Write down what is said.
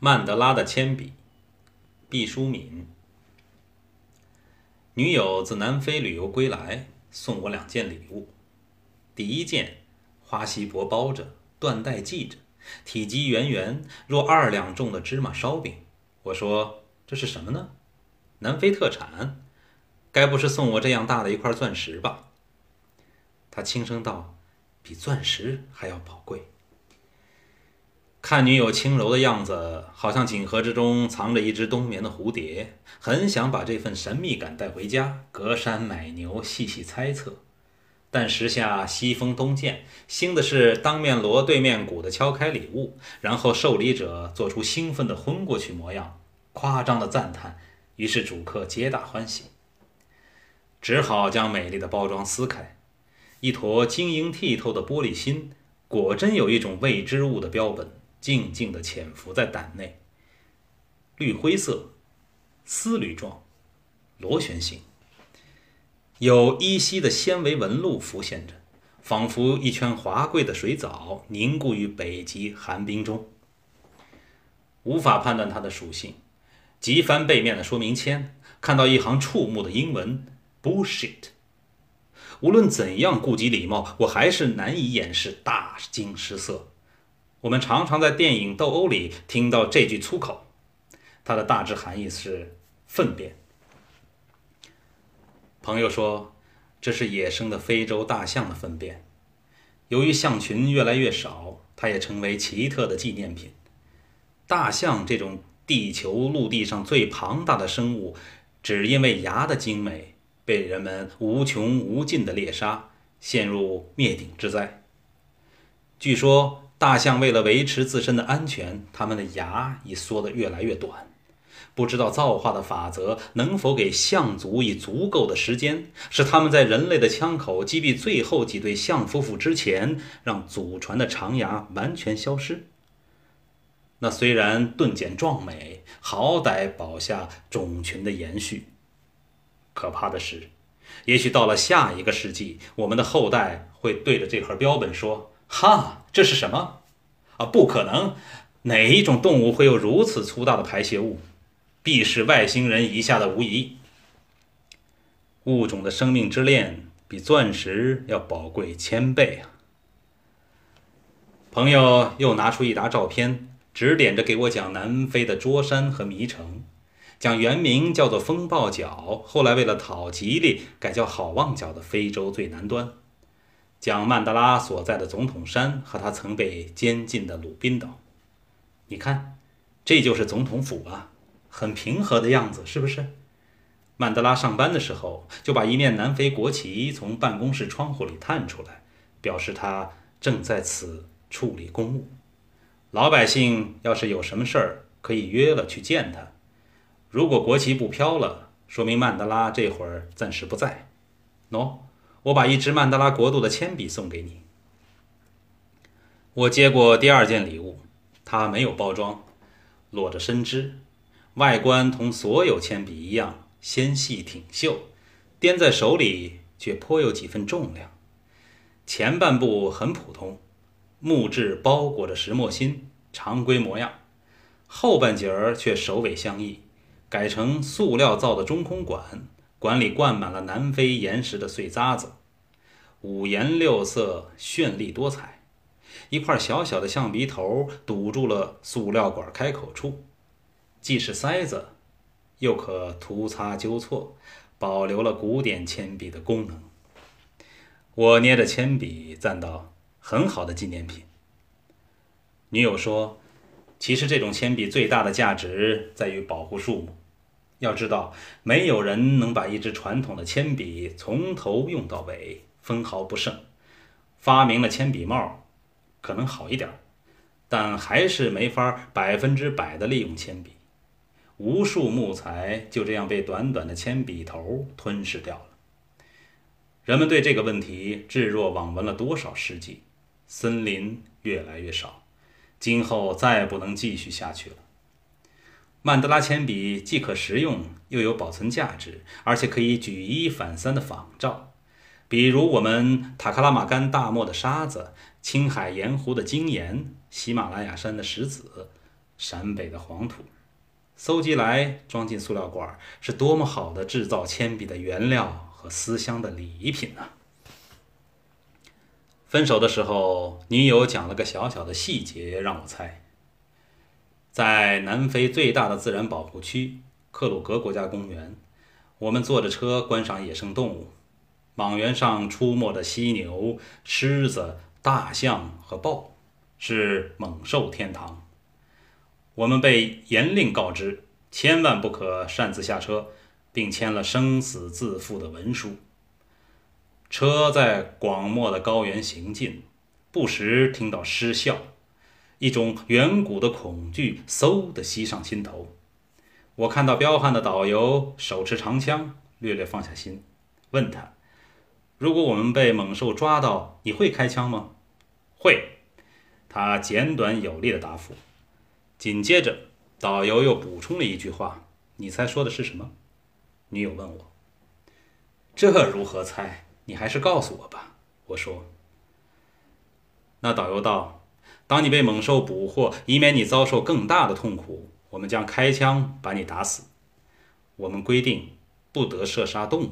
曼德拉的铅笔，毕淑敏。女友自南非旅游归来，送我两件礼物。第一件，花锡箔包着，缎带系着，体积圆圆，若二两重的芝麻烧饼。我说这是什么呢？南非特产，该不是送我这样大的一块钻石吧？他轻声道：“比钻石还要宝贵。”看女友轻柔的样子，好像锦盒之中藏着一只冬眠的蝴蝶，很想把这份神秘感带回家，隔山买牛，细细猜测。但时下西风东渐，兴的是当面锣对面鼓的敲开礼物，然后受礼者做出兴奋的昏过去模样，夸张的赞叹，于是主客皆大欢喜。只好将美丽的包装撕开，一坨晶莹剔透的玻璃心，果真有一种未知物的标本。静静地潜伏在胆内。绿灰色，丝缕状，螺旋形，有依稀的纤维纹路浮现着，仿佛一圈华贵的水藻凝固于北极寒冰中。无法判断它的属性。急翻背面的说明签，看到一行触目的英文：“bullshit。”无论怎样顾及礼貌，我还是难以掩饰大惊失色。我们常常在电影斗殴里听到这句粗口，它的大致含义是粪便。朋友说，这是野生的非洲大象的粪便。由于象群越来越少，它也成为奇特的纪念品。大象这种地球陆地上最庞大的生物，只因为牙的精美，被人们无穷无尽的猎杀，陷入灭顶之灾。据说。大象为了维持自身的安全，它们的牙已缩得越来越短。不知道造化的法则能否给象族以足够的时间，使他们在人类的枪口击毙最后几对象夫妇之前，让祖传的长牙完全消失？那虽然钝简壮美，好歹保下种群的延续。可怕的是，也许到了下一个世纪，我们的后代会对着这盒标本说。哈，这是什么？啊，不可能！哪一种动物会有如此粗大的排泄物？必是外星人遗下的无疑。物种的生命之链比钻石要宝贵千倍啊！朋友又拿出一沓照片，指点着给我讲南非的桌山和迷城，讲原名叫做风暴角，后来为了讨吉利改叫好望角的非洲最南端。讲曼德拉所在的总统山和他曾被监禁的鲁宾岛，你看，这就是总统府啊，很平和的样子，是不是？曼德拉上班的时候就把一面南非国旗从办公室窗户里探出来，表示他正在此处理公务。老百姓要是有什么事儿，可以约了去见他。如果国旗不飘了，说明曼德拉这会儿暂时不在。喏。我把一支曼德拉国度的铅笔送给你。我接过第二件礼物，它没有包装，裸着身枝，外观同所有铅笔一样纤细挺秀，掂在手里却颇有几分重量。前半部很普通，木质包裹着石墨芯，常规模样；后半截儿却首尾相异，改成塑料造的中空管。管里灌满了南非岩石的碎渣子，五颜六色，绚丽多彩。一块小小的橡皮头堵住了塑料管开口处，既是塞子，又可涂擦纠错，保留了古典铅笔的功能。我捏着铅笔赞道：“很好的纪念品。”女友说：“其实这种铅笔最大的价值在于保护树木。”要知道，没有人能把一支传统的铅笔从头用到尾，分毫不剩。发明了铅笔帽，可能好一点，但还是没法百分之百的利用铅笔。无数木材就这样被短短的铅笔头吞噬掉了。人们对这个问题置若罔闻了多少世纪？森林越来越少，今后再不能继续下去了。曼德拉铅笔既可食用，又有保存价值，而且可以举一反三的仿照，比如我们塔克拉玛干大漠的沙子、青海盐湖的精盐、喜马拉雅山的石子、陕北的黄土，搜集来装进塑料罐，是多么好的制造铅笔的原料和思乡的礼品啊！分手的时候，女友讲了个小小的细节让我猜。在南非最大的自然保护区克鲁格国家公园，我们坐着车观赏野生动物。莽原上出没的犀牛、狮子、大象和豹，是猛兽天堂。我们被严令告知，千万不可擅自下车，并签了生死自负的文书。车在广漠的高原行进，不时听到狮啸。一种远古的恐惧嗖地袭上心头。我看到彪悍的导游手持长枪，略略放下心，问他：“如果我们被猛兽抓到，你会开枪吗？”“会。”他简短有力的答复。紧接着，导游又补充了一句话：“你猜说的是什么？”女友问我：“这如何猜？你还是告诉我吧。”我说：“那导游道。”当你被猛兽捕获，以免你遭受更大的痛苦，我们将开枪把你打死。我们规定不得射杀动物。